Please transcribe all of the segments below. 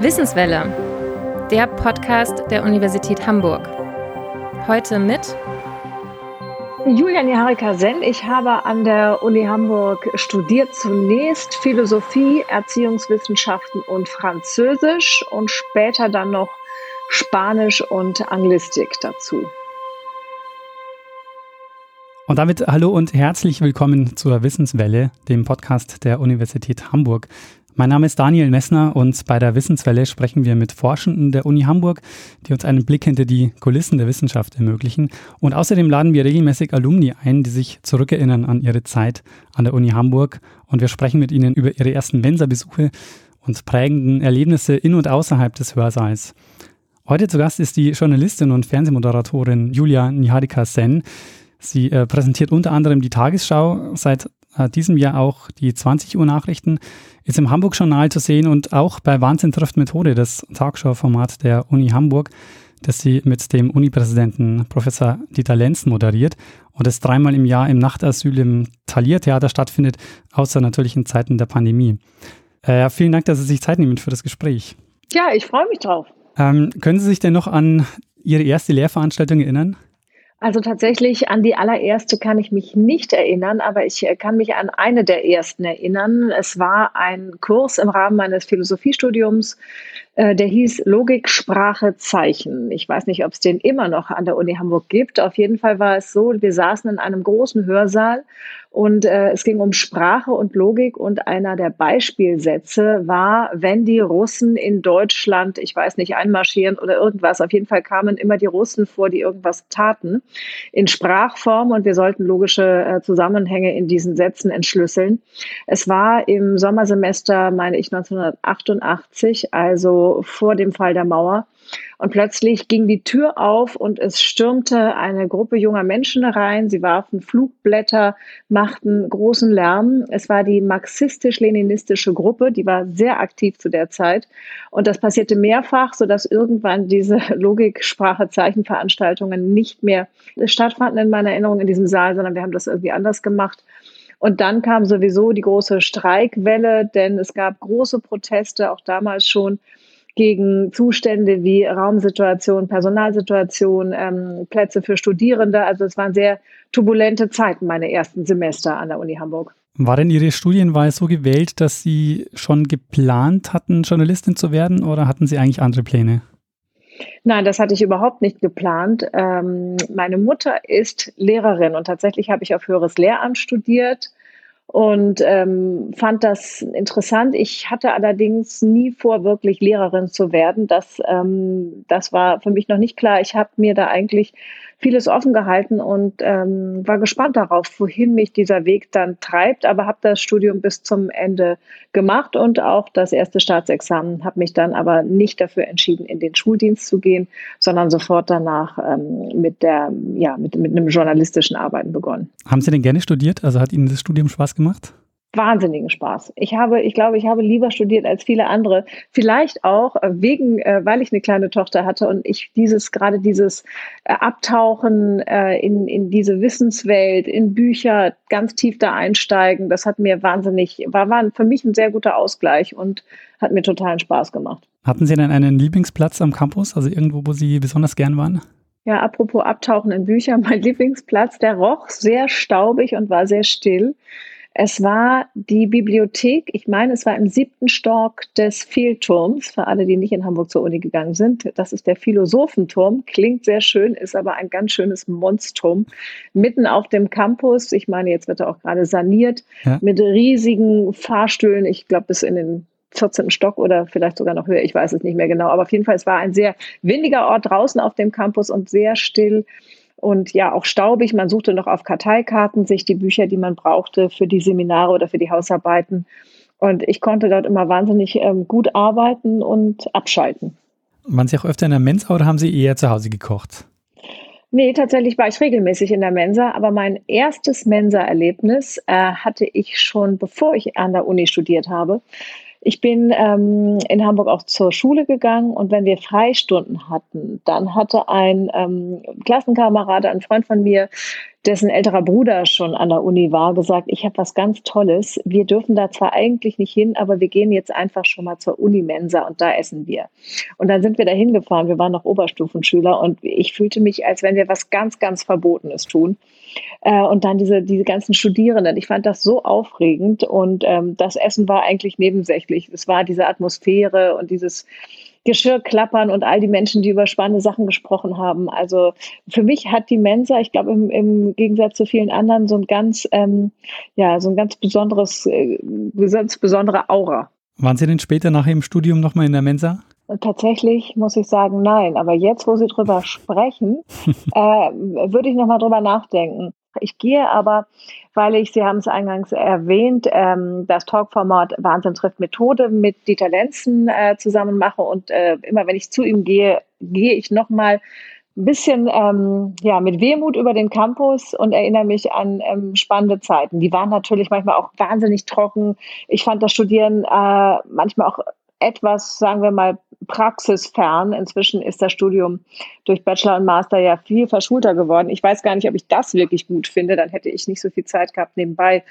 Wissenswelle, der Podcast der Universität Hamburg. Heute mit Julian Niharika Senn. Ich habe an der Uni Hamburg studiert zunächst Philosophie, Erziehungswissenschaften und Französisch und später dann noch Spanisch und Anglistik dazu. Und damit hallo und herzlich willkommen zur Wissenswelle, dem Podcast der Universität Hamburg. Mein Name ist Daniel Messner und bei der Wissenswelle sprechen wir mit Forschenden der Uni Hamburg, die uns einen Blick hinter die Kulissen der Wissenschaft ermöglichen. Und außerdem laden wir regelmäßig Alumni ein, die sich zurückerinnern an ihre Zeit an der Uni Hamburg. Und wir sprechen mit ihnen über ihre ersten Mensa-Besuche und prägenden Erlebnisse in und außerhalb des Hörsaals. Heute zu Gast ist die Journalistin und Fernsehmoderatorin Julia Niharika Sen. Sie äh, präsentiert unter anderem die Tagesschau, seit äh, diesem Jahr auch die 20 Uhr Nachrichten, ist im Hamburg-Journal zu sehen und auch bei Wahnsinn trifft Methode, das Talkshow-Format der Uni Hamburg, das sie mit dem Unipräsidenten Professor Dieter Lenz moderiert und das dreimal im Jahr im Nachtasyl im Thalia-Theater stattfindet, außer natürlich in Zeiten der Pandemie. Äh, vielen Dank, dass Sie sich Zeit nehmen für das Gespräch. Ja, ich freue mich drauf. Ähm, können Sie sich denn noch an Ihre erste Lehrveranstaltung erinnern? Also tatsächlich an die allererste kann ich mich nicht erinnern, aber ich äh, kann mich an eine der ersten erinnern. Es war ein Kurs im Rahmen meines Philosophiestudiums, äh, der hieß Logik, Sprache, Zeichen. Ich weiß nicht, ob es den immer noch an der Uni Hamburg gibt. Auf jeden Fall war es so, wir saßen in einem großen Hörsaal und äh, es ging um Sprache und Logik und einer der Beispielsätze war, wenn die Russen in Deutschland, ich weiß nicht, einmarschieren oder irgendwas, auf jeden Fall kamen immer die Russen vor, die irgendwas taten, in Sprachform und wir sollten logische äh, Zusammenhänge in diesen Sätzen entschlüsseln. Es war im Sommersemester, meine ich, 1988, also vor dem Fall der Mauer. Und plötzlich ging die Tür auf und es stürmte eine Gruppe junger Menschen herein. Sie warfen Flugblätter, machten großen Lärm. Es war die marxistisch-leninistische Gruppe, die war sehr aktiv zu der Zeit. Und das passierte mehrfach, sodass irgendwann diese Logik, Sprache, Zeichenveranstaltungen nicht mehr stattfanden in meiner Erinnerung in diesem Saal, sondern wir haben das irgendwie anders gemacht. Und dann kam sowieso die große Streikwelle, denn es gab große Proteste, auch damals schon gegen Zustände wie Raumsituation, Personalsituation, ähm, Plätze für Studierende. Also es waren sehr turbulente Zeiten, meine ersten Semester an der Uni Hamburg. War denn Ihre Studienwahl so gewählt, dass Sie schon geplant hatten, Journalistin zu werden oder hatten Sie eigentlich andere Pläne? Nein, das hatte ich überhaupt nicht geplant. Ähm, meine Mutter ist Lehrerin und tatsächlich habe ich auf höheres Lehramt studiert und ähm, fand das interessant. Ich hatte allerdings nie vor, wirklich Lehrerin zu werden. Das, ähm, das war für mich noch nicht klar. Ich habe mir da eigentlich vieles offen gehalten und ähm, war gespannt darauf, wohin mich dieser Weg dann treibt, aber habe das Studium bis zum Ende gemacht und auch das erste Staatsexamen, habe mich dann aber nicht dafür entschieden, in den Schuldienst zu gehen, sondern sofort danach ähm, mit, der, ja, mit, mit einem journalistischen Arbeiten begonnen. Haben Sie denn gerne studiert? Also hat Ihnen das Studium Spaß gemacht? Wahnsinnigen Spaß. Ich habe, ich glaube, ich habe lieber studiert als viele andere. Vielleicht auch äh, wegen, äh, weil ich eine kleine Tochter hatte und ich dieses, gerade dieses äh, Abtauchen in, in diese Wissenswelt, in Bücher, ganz tief da einsteigen, das hat mir wahnsinnig, war, war für mich ein sehr guter Ausgleich und hat mir totalen Spaß gemacht. Hatten Sie denn einen Lieblingsplatz am Campus, also irgendwo, wo Sie besonders gern waren? Ja, apropos Abtauchen in Bücher, mein Lieblingsplatz, der roch sehr staubig und war sehr still. Es war die Bibliothek, ich meine, es war im siebten Stock des Fehlturms, für alle, die nicht in Hamburg zur Uni gegangen sind. Das ist der Philosophenturm, klingt sehr schön, ist aber ein ganz schönes Monstrum. Mitten auf dem Campus, ich meine, jetzt wird er auch gerade saniert, ja. mit riesigen Fahrstühlen, ich glaube, bis in den 14. Stock oder vielleicht sogar noch höher, ich weiß es nicht mehr genau. Aber auf jeden Fall, es war ein sehr windiger Ort draußen auf dem Campus und sehr still und ja auch staubig. Man suchte noch auf Karteikarten sich die Bücher, die man brauchte für die Seminare oder für die Hausarbeiten. Und ich konnte dort immer wahnsinnig ähm, gut arbeiten und abschalten. Waren Sie auch öfter in der Mensa oder haben Sie eher zu Hause gekocht? Nee, tatsächlich war ich regelmäßig in der Mensa, aber mein erstes Mensa-Erlebnis äh, hatte ich schon, bevor ich an der Uni studiert habe. Ich bin ähm, in Hamburg auch zur Schule gegangen und wenn wir Freistunden hatten, dann hatte ein ähm, Klassenkamerad, ein Freund von mir, dessen älterer Bruder schon an der Uni war, gesagt, ich habe was ganz Tolles. Wir dürfen da zwar eigentlich nicht hin, aber wir gehen jetzt einfach schon mal zur Unimensa und da essen wir. Und dann sind wir da hingefahren. Wir waren noch Oberstufenschüler und ich fühlte mich, als wenn wir was ganz, ganz Verbotenes tun. Äh, und dann diese, diese ganzen Studierenden. Ich fand das so aufregend und ähm, das Essen war eigentlich nebensächlich. Es war diese Atmosphäre und dieses Geschirr klappern und all die Menschen, die über spannende Sachen gesprochen haben. Also für mich hat die Mensa, ich glaube im, im Gegensatz zu vielen anderen, so ein ganz, ähm, ja, so ein ganz besonderes, äh, ganz besondere Aura. Waren Sie denn später nach Ihrem Studium nochmal in der Mensa? Tatsächlich muss ich sagen, nein. Aber jetzt, wo Sie drüber sprechen, äh, würde ich nochmal drüber nachdenken. Ich gehe aber, weil ich, Sie haben es eingangs erwähnt, ähm, das Talkformat Wahnsinn trifft Methode mit Dieter Lenzen äh, zusammen mache und äh, immer wenn ich zu ihm gehe, gehe ich nochmal ein bisschen ähm, ja, mit Wehmut über den Campus und erinnere mich an ähm, spannende Zeiten. Die waren natürlich manchmal auch wahnsinnig trocken. Ich fand das Studieren äh, manchmal auch etwas, sagen wir mal, praxisfern. Inzwischen ist das Studium durch Bachelor und Master ja viel verschulter geworden. Ich weiß gar nicht, ob ich das wirklich gut finde. Dann hätte ich nicht so viel Zeit gehabt, nebenbei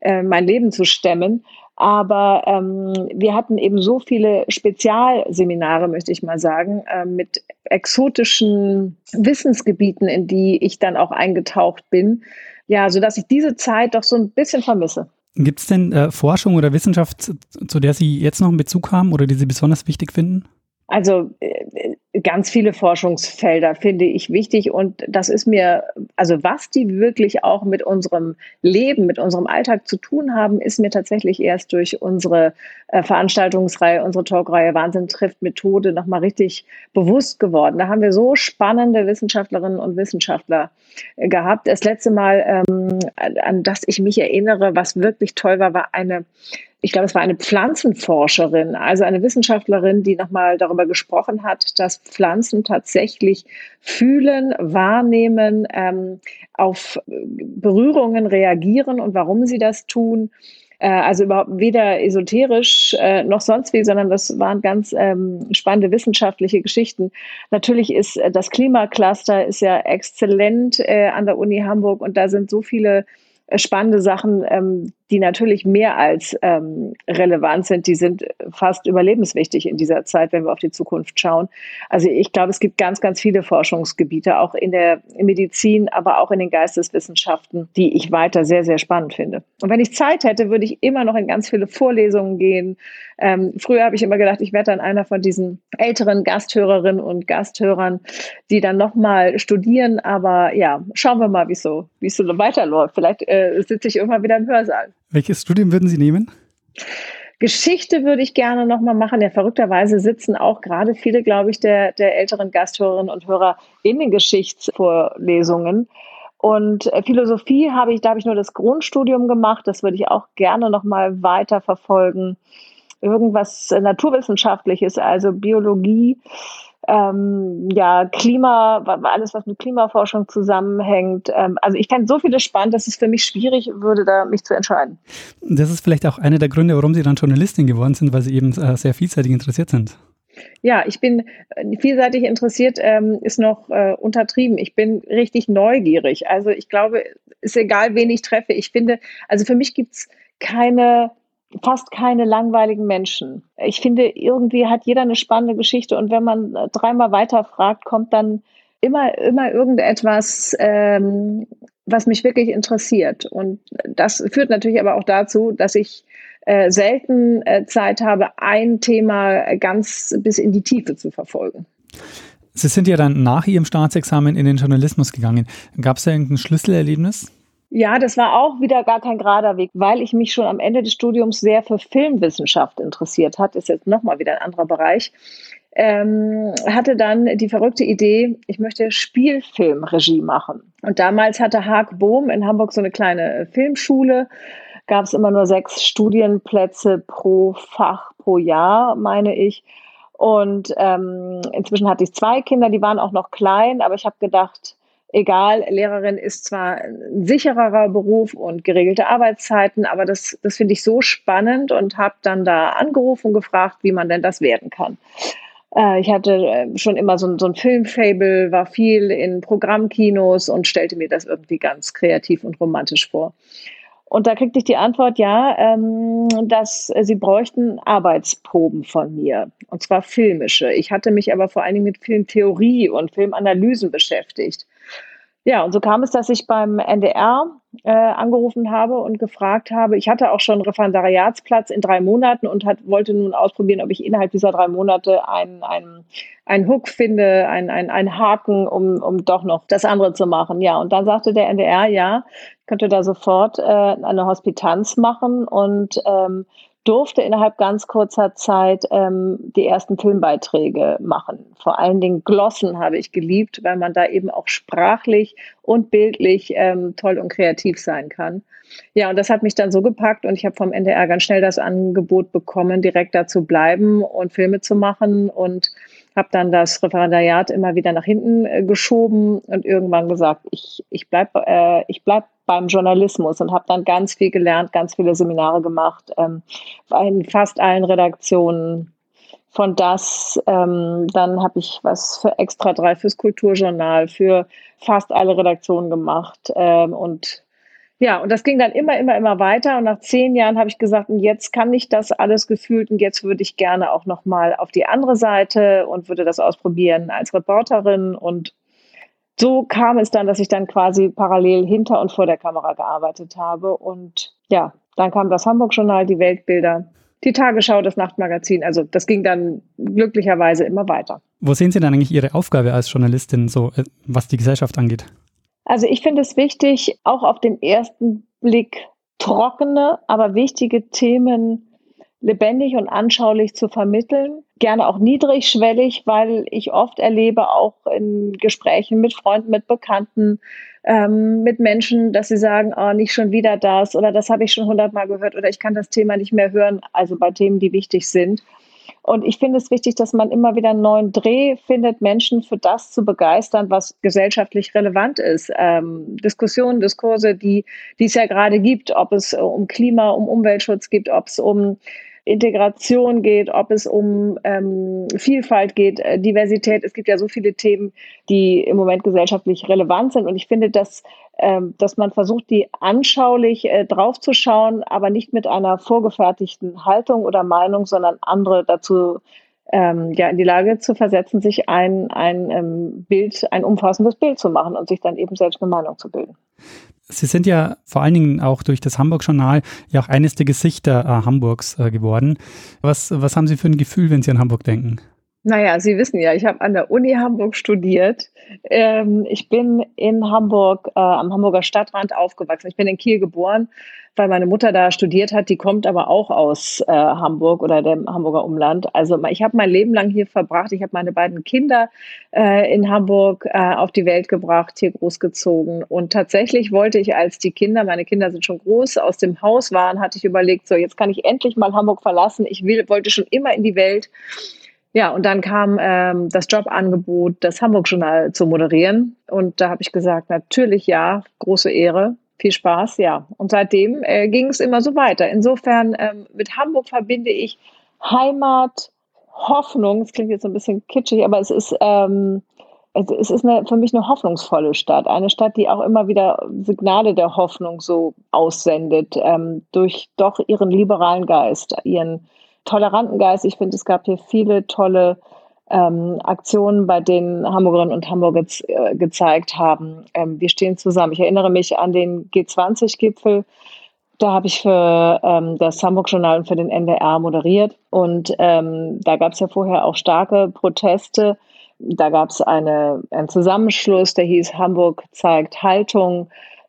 äh, mein Leben zu stemmen. Aber ähm, wir hatten eben so viele Spezialseminare, möchte ich mal sagen, äh, mit exotischen Wissensgebieten, in die ich dann auch eingetaucht bin. Ja, so dass ich diese Zeit doch so ein bisschen vermisse. Gibt es denn äh, Forschung oder Wissenschaft, zu der Sie jetzt noch einen Bezug haben oder die Sie besonders wichtig finden? Also äh, ganz viele Forschungsfelder finde ich wichtig und das ist mir, also was die wirklich auch mit unserem Leben, mit unserem Alltag zu tun haben, ist mir tatsächlich erst durch unsere äh, Veranstaltungsreihe, unsere Talkreihe Wahnsinn trifft Methode nochmal richtig bewusst geworden. Da haben wir so spannende Wissenschaftlerinnen und Wissenschaftler äh, gehabt. Das letzte Mal, ähm, an das ich mich erinnere, was wirklich toll war, war eine ich glaube, es war eine Pflanzenforscherin, also eine Wissenschaftlerin, die nochmal darüber gesprochen hat, dass Pflanzen tatsächlich fühlen, wahrnehmen, ähm, auf Berührungen reagieren und warum sie das tun. Äh, also überhaupt weder esoterisch äh, noch sonst wie, sondern das waren ganz ähm, spannende wissenschaftliche Geschichten. Natürlich ist äh, das Klimacluster ist ja exzellent äh, an der Uni Hamburg und da sind so viele spannende Sachen, ähm, die natürlich mehr als ähm, relevant sind. Die sind fast überlebenswichtig in dieser Zeit, wenn wir auf die Zukunft schauen. Also ich glaube, es gibt ganz, ganz viele Forschungsgebiete, auch in der Medizin, aber auch in den Geisteswissenschaften, die ich weiter sehr, sehr spannend finde. Und wenn ich Zeit hätte, würde ich immer noch in ganz viele Vorlesungen gehen. Ähm, früher habe ich immer gedacht, ich werde dann einer von diesen älteren Gasthörerinnen und Gasthörern, die dann nochmal studieren. Aber ja, schauen wir mal, wie es so, es so weiterläuft. Vielleicht äh, sitze ich irgendwann wieder im Hörsaal. Welches Studium würden Sie nehmen? Geschichte würde ich gerne nochmal machen. Ja, verrückterweise sitzen auch gerade viele, glaube ich, der, der älteren Gasthörerinnen und Hörer in den Geschichtsvorlesungen. Und äh, Philosophie habe ich, da habe ich nur das Grundstudium gemacht. Das würde ich auch gerne nochmal weiter verfolgen. Irgendwas Naturwissenschaftliches, also Biologie ähm, ja, Klima, alles, was mit Klimaforschung zusammenhängt. Ähm, also ich kenne so viele spannend, dass es für mich schwierig würde, da mich zu entscheiden. Das ist vielleicht auch einer der Gründe, warum Sie dann Journalistin geworden sind, weil Sie eben äh, sehr vielseitig interessiert sind. Ja, ich bin äh, vielseitig interessiert, ähm, ist noch äh, untertrieben. Ich bin richtig neugierig. Also ich glaube, ist egal, wen ich treffe. Ich finde, also für mich gibt es keine fast keine langweiligen Menschen. Ich finde, irgendwie hat jeder eine spannende Geschichte und wenn man äh, dreimal weiterfragt, kommt dann immer, immer irgendetwas, ähm, was mich wirklich interessiert. Und das führt natürlich aber auch dazu, dass ich äh, selten äh, Zeit habe, ein Thema ganz bis in die Tiefe zu verfolgen. Sie sind ja dann nach Ihrem Staatsexamen in den Journalismus gegangen. Gab es da irgendein Schlüsselerlebnis? Ja, das war auch wieder gar kein gerader Weg, weil ich mich schon am Ende des Studiums sehr für Filmwissenschaft interessiert hat. Ist jetzt nochmal wieder ein anderer Bereich. Ähm, hatte dann die verrückte Idee, ich möchte Spielfilmregie machen. Und damals hatte Haag Bohm in Hamburg so eine kleine Filmschule. Gab es immer nur sechs Studienplätze pro Fach pro Jahr, meine ich. Und ähm, inzwischen hatte ich zwei Kinder, die waren auch noch klein, aber ich habe gedacht, egal, Lehrerin ist zwar ein sichererer Beruf und geregelte Arbeitszeiten, aber das, das finde ich so spannend und habe dann da angerufen und gefragt, wie man denn das werden kann. Äh, ich hatte äh, schon immer so, so ein Filmfable, war viel in Programmkinos und stellte mir das irgendwie ganz kreativ und romantisch vor. Und da kriegte ich die Antwort, ja, ähm, dass sie bräuchten Arbeitsproben von mir, und zwar filmische. Ich hatte mich aber vor allen Dingen mit Filmtheorie und Filmanalysen beschäftigt. Ja, und so kam es, dass ich beim NDR äh, angerufen habe und gefragt habe. Ich hatte auch schon Referendariatsplatz in drei Monaten und hat, wollte nun ausprobieren, ob ich innerhalb dieser drei Monate einen, einen, einen Hook finde, einen, einen, einen Haken, um, um doch noch das andere zu machen. Ja, und dann sagte der NDR, ja, könnte da sofort äh, eine Hospitanz machen und ähm, durfte innerhalb ganz kurzer Zeit ähm, die ersten Filmbeiträge machen. Vor allen Dingen Glossen habe ich geliebt, weil man da eben auch sprachlich und bildlich ähm, toll und kreativ sein kann. Ja, und das hat mich dann so gepackt und ich habe vom NDR ganz schnell das Angebot bekommen, direkt da zu bleiben und Filme zu machen und habe dann das Referendariat immer wieder nach hinten äh, geschoben und irgendwann gesagt, ich, ich bleibe äh, bleib beim Journalismus und habe dann ganz viel gelernt, ganz viele Seminare gemacht, ähm, in fast allen Redaktionen von das. Ähm, dann habe ich was für Extra 3 fürs Kulturjournal, für fast alle Redaktionen gemacht ähm, und ja, und das ging dann immer, immer, immer weiter. Und nach zehn Jahren habe ich gesagt, und jetzt kann ich das alles gefühlt und jetzt würde ich gerne auch nochmal auf die andere Seite und würde das ausprobieren als Reporterin. Und so kam es dann, dass ich dann quasi parallel hinter und vor der Kamera gearbeitet habe. Und ja, dann kam das Hamburg-Journal, die Weltbilder, die Tagesschau, das Nachtmagazin. Also das ging dann glücklicherweise immer weiter. Wo sehen Sie dann eigentlich Ihre Aufgabe als Journalistin, so äh, was die Gesellschaft angeht? Also ich finde es wichtig, auch auf den ersten Blick trockene, aber wichtige Themen lebendig und anschaulich zu vermitteln. Gerne auch niedrigschwellig, weil ich oft erlebe, auch in Gesprächen mit Freunden, mit Bekannten, ähm, mit Menschen, dass sie sagen, oh, nicht schon wieder das oder das habe ich schon hundertmal gehört oder ich kann das Thema nicht mehr hören. Also bei Themen, die wichtig sind. Und ich finde es wichtig, dass man immer wieder einen neuen Dreh findet, Menschen für das zu begeistern, was gesellschaftlich relevant ist. Ähm, Diskussionen, Diskurse, die, die es ja gerade gibt, ob es um Klima, um Umweltschutz geht, ob es um Integration geht, ob es um ähm, Vielfalt geht, äh, Diversität. Es gibt ja so viele Themen, die im Moment gesellschaftlich relevant sind. Und ich finde, dass, ähm, dass man versucht, die anschaulich äh, draufzuschauen, aber nicht mit einer vorgefertigten Haltung oder Meinung, sondern andere dazu ähm, ja, in die Lage zu versetzen, sich ein, ein ähm, Bild, ein umfassendes Bild zu machen und sich dann eben selbst eine Meinung zu bilden. Sie sind ja vor allen Dingen auch durch das Hamburg-Journal ja auch eines der Gesichter äh, Hamburgs äh, geworden. Was, was haben Sie für ein Gefühl, wenn Sie an Hamburg denken? Naja, Sie wissen ja, ich habe an der Uni Hamburg studiert. Ähm, ich bin in Hamburg, äh, am Hamburger Stadtrand aufgewachsen. Ich bin in Kiel geboren, weil meine Mutter da studiert hat. Die kommt aber auch aus äh, Hamburg oder dem Hamburger Umland. Also ich habe mein Leben lang hier verbracht. Ich habe meine beiden Kinder äh, in Hamburg äh, auf die Welt gebracht, hier großgezogen. Und tatsächlich wollte ich, als die Kinder, meine Kinder sind schon groß, aus dem Haus waren, hatte ich überlegt, so jetzt kann ich endlich mal Hamburg verlassen. Ich will, wollte schon immer in die Welt. Ja, und dann kam ähm, das Jobangebot, das Hamburg-Journal zu moderieren. Und da habe ich gesagt, natürlich ja, große Ehre, viel Spaß, ja. Und seitdem äh, ging es immer so weiter. Insofern ähm, mit Hamburg verbinde ich Heimat, Hoffnung. Es klingt jetzt ein bisschen kitschig, aber es ist ähm, es ist eine, für mich eine hoffnungsvolle Stadt. Eine Stadt, die auch immer wieder Signale der Hoffnung so aussendet, ähm, durch doch ihren liberalen Geist, ihren toleranten Geist. Ich finde, es gab hier viele tolle ähm, Aktionen, bei denen Hamburgerinnen und Hamburger äh, gezeigt haben, ähm, wir stehen zusammen. Ich erinnere mich an den G20-Gipfel. Da habe ich für ähm, das Hamburg-Journal und für den NDR moderiert. Und ähm, da gab es ja vorher auch starke Proteste. Da gab es eine, einen Zusammenschluss, der hieß Hamburg zeigt Haltung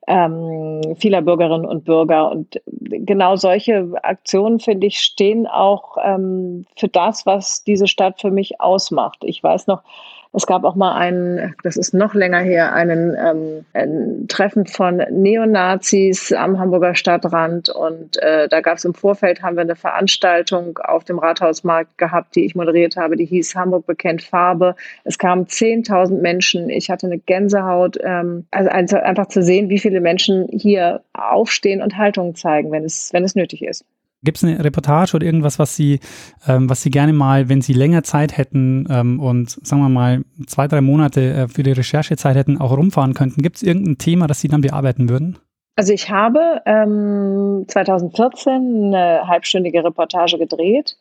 ähm, vieler Bürgerinnen und Bürger. Und genau solche Aktionen, finde ich, stehen auch ähm, für das, was diese Stadt für mich ausmacht. Ich weiß noch, es gab auch mal einen, das ist noch länger her, einen ähm, ein Treffen von Neonazis am Hamburger Stadtrand. Und äh, da gab es im Vorfeld, haben wir eine Veranstaltung auf dem Rathausmarkt gehabt, die ich moderiert habe, die hieß Hamburg bekennt Farbe. Es kamen 10.000 Menschen. Ich hatte eine Gänsehaut. Ähm, also einfach zu sehen, wie viele Menschen hier aufstehen und Haltung zeigen, wenn es, wenn es nötig ist. Gibt es eine Reportage oder irgendwas, was Sie, ähm, was Sie gerne mal, wenn Sie länger Zeit hätten ähm, und sagen wir mal zwei, drei Monate äh, für die Recherchezeit hätten, auch rumfahren könnten? Gibt es irgendein Thema, das Sie dann bearbeiten würden? Also ich habe ähm, 2014 eine halbstündige Reportage gedreht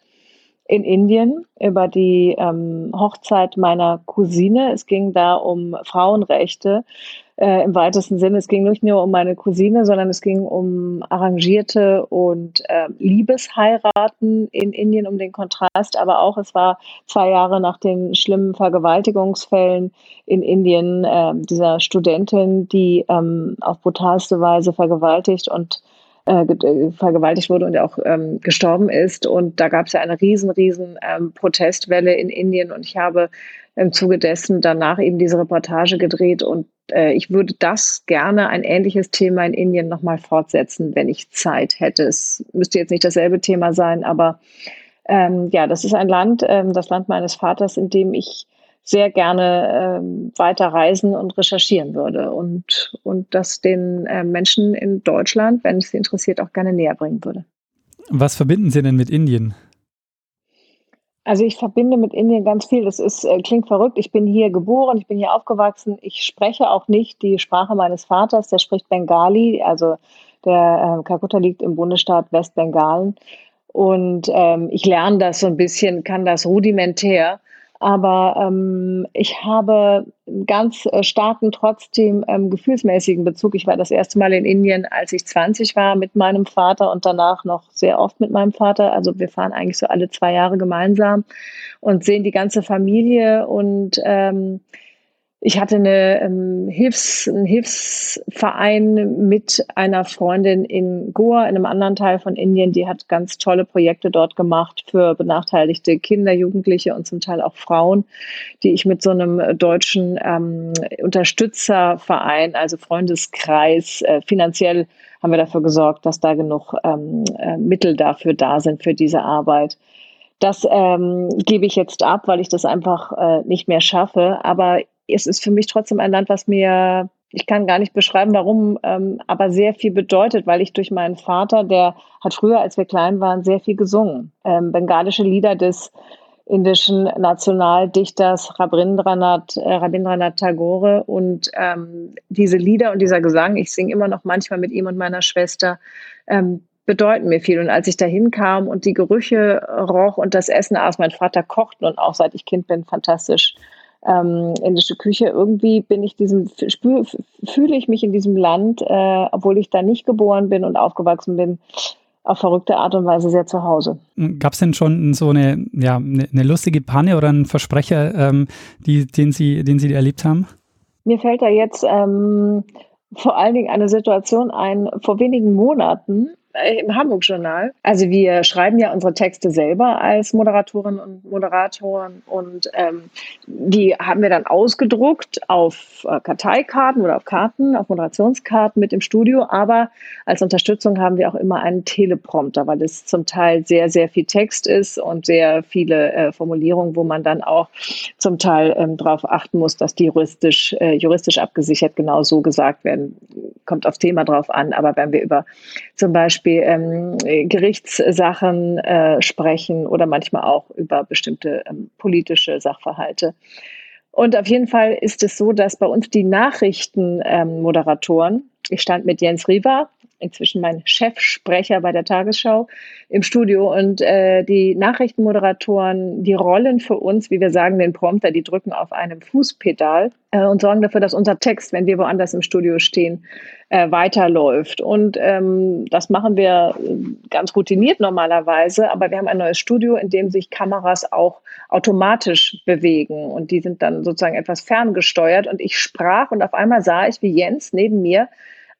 in Indien über die ähm, Hochzeit meiner Cousine. Es ging da um Frauenrechte äh, im weitesten Sinne. Es ging nicht nur um meine Cousine, sondern es ging um arrangierte und äh, Liebesheiraten in Indien, um den Kontrast. Aber auch, es war zwei Jahre nach den schlimmen Vergewaltigungsfällen in Indien äh, dieser Studentin, die ähm, auf brutalste Weise vergewaltigt und äh, äh, vergewaltigt wurde und auch ähm, gestorben ist. Und da gab es ja eine riesen, riesen ähm, Protestwelle in Indien und ich habe im Zuge dessen danach eben diese Reportage gedreht und äh, ich würde das gerne, ein ähnliches Thema in Indien nochmal fortsetzen, wenn ich Zeit hätte. Es müsste jetzt nicht dasselbe Thema sein, aber ähm, ja, das ist ein Land, ähm, das Land meines Vaters, in dem ich sehr gerne ähm, weiter reisen und recherchieren würde und, und das den äh, Menschen in Deutschland, wenn es sie interessiert, auch gerne näher bringen würde. Was verbinden Sie denn mit Indien? Also ich verbinde mit Indien ganz viel. Das ist, äh, klingt verrückt. Ich bin hier geboren, ich bin hier aufgewachsen. Ich spreche auch nicht die Sprache meines Vaters, der spricht Bengali. Also der äh, Kalkutta liegt im Bundesstaat Westbengalen. Und ähm, ich lerne das so ein bisschen, kann das rudimentär. Aber ähm, ich habe einen ganz äh, starken, trotzdem ähm, gefühlsmäßigen Bezug. Ich war das erste Mal in Indien, als ich 20 war, mit meinem Vater und danach noch sehr oft mit meinem Vater. Also wir fahren eigentlich so alle zwei Jahre gemeinsam und sehen die ganze Familie und ähm, ich hatte eine, ähm, Hilfs-, einen Hilfsverein mit einer Freundin in Goa, in einem anderen Teil von Indien. Die hat ganz tolle Projekte dort gemacht für benachteiligte Kinder, Jugendliche und zum Teil auch Frauen, die ich mit so einem deutschen ähm, Unterstützerverein, also Freundeskreis, äh, finanziell haben wir dafür gesorgt, dass da genug ähm, äh, Mittel dafür da sind für diese Arbeit. Das ähm, gebe ich jetzt ab, weil ich das einfach äh, nicht mehr schaffe. Aber es ist für mich trotzdem ein Land, was mir, ich kann gar nicht beschreiben, warum, ähm, aber sehr viel bedeutet, weil ich durch meinen Vater, der hat früher, als wir klein waren, sehr viel gesungen. Ähm, bengalische Lieder des indischen Nationaldichters Rabindranath, äh, Rabindranath Tagore und ähm, diese Lieder und dieser Gesang, ich singe immer noch manchmal mit ihm und meiner Schwester, ähm, bedeuten mir viel. Und als ich da hinkam und die Gerüche roch und das Essen aß, mein Vater kocht und auch seit ich Kind bin fantastisch ähm, indische Küche. Irgendwie bin ich diesem, fühle ich mich in diesem Land, äh, obwohl ich da nicht geboren bin und aufgewachsen bin, auf verrückte Art und Weise sehr zu Hause. Gab es denn schon so eine, ja, eine, eine, lustige Panne oder einen Versprecher, ähm, die, den, Sie, den Sie erlebt haben? Mir fällt da jetzt ähm, vor allen Dingen eine Situation ein, vor wenigen Monaten im Hamburg-Journal. Also wir schreiben ja unsere Texte selber als Moderatorinnen und Moderatoren und ähm, die haben wir dann ausgedruckt auf äh, Karteikarten oder auf Karten, auf Moderationskarten mit im Studio. Aber als Unterstützung haben wir auch immer einen Teleprompter, weil es zum Teil sehr, sehr viel Text ist und sehr viele äh, Formulierungen, wo man dann auch zum Teil ähm, darauf achten muss, dass die juristisch, äh, juristisch abgesichert genau so gesagt werden. Kommt aufs Thema drauf an. Aber wenn wir über zum Beispiel Beispiel ähm, Gerichtssachen äh, sprechen oder manchmal auch über bestimmte ähm, politische Sachverhalte. Und auf jeden Fall ist es so, dass bei uns die Nachrichtenmoderatoren, ähm, ich stand mit Jens Riva, inzwischen mein Chefsprecher bei der Tagesschau im Studio. Und äh, die Nachrichtenmoderatoren, die rollen für uns, wie wir sagen, den Prompter, die drücken auf einem Fußpedal äh, und sorgen dafür, dass unser Text, wenn wir woanders im Studio stehen, äh, weiterläuft. Und ähm, das machen wir äh, ganz routiniert normalerweise, aber wir haben ein neues Studio, in dem sich Kameras auch automatisch bewegen. Und die sind dann sozusagen etwas ferngesteuert. Und ich sprach und auf einmal sah ich, wie Jens neben mir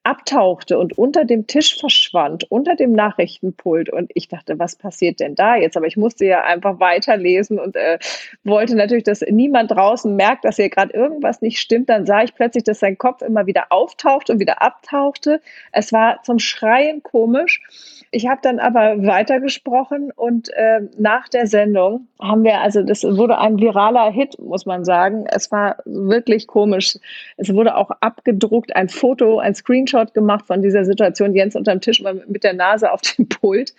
abtauchte und unter dem Tisch verschwand, unter dem Nachrichtenpult. Und ich dachte, was passiert denn da jetzt? Aber ich musste ja einfach weiterlesen und äh, wollte natürlich, dass niemand draußen merkt, dass hier gerade irgendwas nicht stimmt. Dann sah ich plötzlich, dass sein Kopf immer wieder auftauchte und wieder abtauchte. Es war zum Schreien komisch. Ich habe dann aber weitergesprochen und äh, nach der Sendung haben wir, also das wurde ein viraler Hit, muss man sagen. Es war wirklich komisch. Es wurde auch abgedruckt, ein Foto, ein Screenshot Screenshot gemacht von dieser Situation, Jens unterm Tisch mit der Nase auf dem Pult.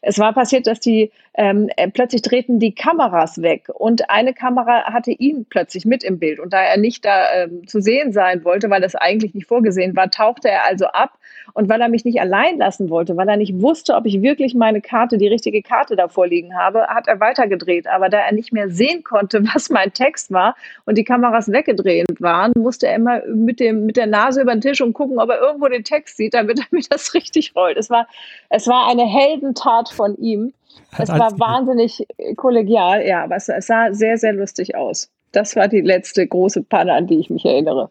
Es war passiert, dass die ähm, äh, plötzlich drehten die Kameras weg und eine Kamera hatte ihn plötzlich mit im Bild. Und da er nicht da ähm, zu sehen sein wollte, weil das eigentlich nicht vorgesehen war, tauchte er also ab. Und weil er mich nicht allein lassen wollte, weil er nicht wusste, ob ich wirklich meine Karte, die richtige Karte da vorliegen habe, hat er weitergedreht. Aber da er nicht mehr sehen konnte, was mein Text war und die Kameras weggedreht waren, musste er immer mit, dem, mit der Nase über den Tisch und gucken, ob er irgendwo den Text sieht, damit, damit das richtig rollt. Es war, es war eine Heldentat von ihm. Es war wahnsinnig kollegial, ja, aber es, es sah sehr, sehr lustig aus. Das war die letzte große Panne, an die ich mich erinnere.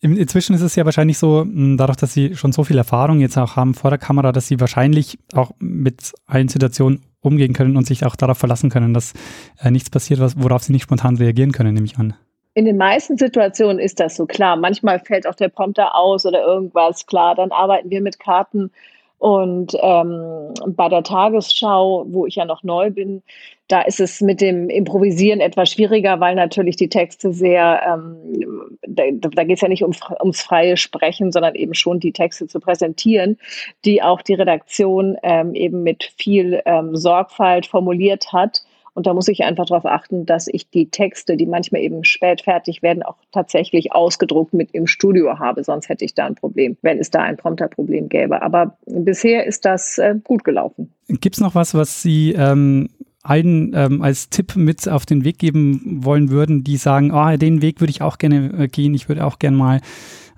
Inzwischen ist es ja wahrscheinlich so, dadurch, dass Sie schon so viel Erfahrung jetzt auch haben vor der Kamera, dass Sie wahrscheinlich auch mit allen Situationen umgehen können und sich auch darauf verlassen können, dass äh, nichts passiert, was, worauf Sie nicht spontan reagieren können, nehme ich an. In den meisten Situationen ist das so klar. Manchmal fällt auch der Prompter aus oder irgendwas klar. Dann arbeiten wir mit Karten und ähm, bei der Tagesschau, wo ich ja noch neu bin, da ist es mit dem Improvisieren etwas schwieriger, weil natürlich die Texte sehr, ähm, da, da geht es ja nicht um, ums freie Sprechen, sondern eben schon die Texte zu präsentieren, die auch die Redaktion ähm, eben mit viel ähm, Sorgfalt formuliert hat und da muss ich einfach darauf achten, dass ich die Texte, die manchmal eben spät fertig werden, auch tatsächlich ausgedruckt mit im Studio habe. Sonst hätte ich da ein Problem, wenn es da ein Prompter-Problem gäbe. Aber bisher ist das äh, gut gelaufen. Gibt es noch was, was Sie ähm, allen ähm, als Tipp mit auf den Weg geben wollen würden, die sagen, oh, den Weg würde ich auch gerne äh, gehen, ich würde auch gerne mal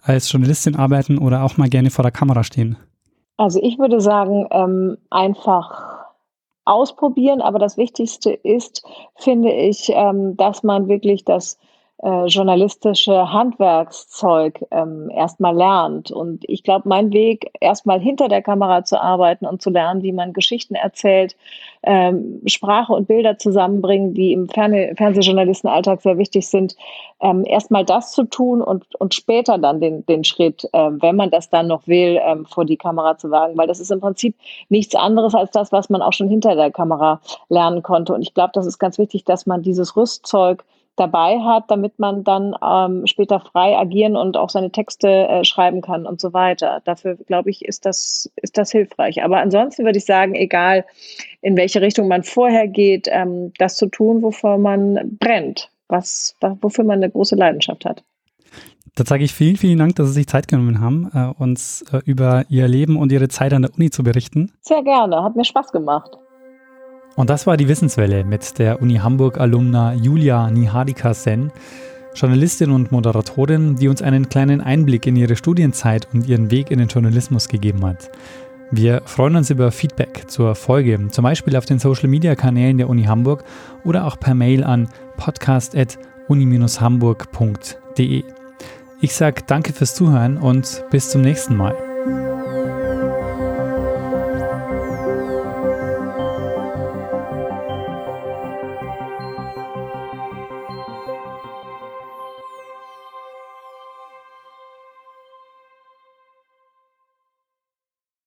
als Journalistin arbeiten oder auch mal gerne vor der Kamera stehen? Also ich würde sagen, ähm, einfach ausprobieren, aber das Wichtigste ist, finde ich, ähm, dass man wirklich das äh, journalistische Handwerkszeug ähm, erstmal lernt. Und ich glaube, mein Weg, erstmal hinter der Kamera zu arbeiten und zu lernen, wie man Geschichten erzählt, ähm, Sprache und Bilder zusammenbringen, die im Ferne Fernsehjournalistenalltag sehr wichtig sind, ähm, erstmal das zu tun und, und später dann den, den Schritt, äh, wenn man das dann noch will, ähm, vor die Kamera zu wagen. Weil das ist im Prinzip nichts anderes als das, was man auch schon hinter der Kamera lernen konnte. Und ich glaube, das ist ganz wichtig, dass man dieses Rüstzeug dabei hat, damit man dann ähm, später frei agieren und auch seine Texte äh, schreiben kann und so weiter. Dafür, glaube ich, ist das, ist das hilfreich. Aber ansonsten würde ich sagen, egal in welche Richtung man vorher geht, ähm, das zu tun, wofür man brennt, was, wofür man eine große Leidenschaft hat. Da sage ich vielen, vielen Dank, dass Sie sich Zeit genommen haben, äh, uns äh, über Ihr Leben und Ihre Zeit an der Uni zu berichten. Sehr gerne, hat mir Spaß gemacht. Und das war die Wissenswelle mit der Uni Hamburg-Alumna Julia Niharika-Sen, Journalistin und Moderatorin, die uns einen kleinen Einblick in ihre Studienzeit und ihren Weg in den Journalismus gegeben hat. Wir freuen uns über Feedback zur Folge, zum Beispiel auf den Social-Media-Kanälen der Uni Hamburg oder auch per Mail an podcast.uni-hamburg.de. Ich sage danke fürs Zuhören und bis zum nächsten Mal.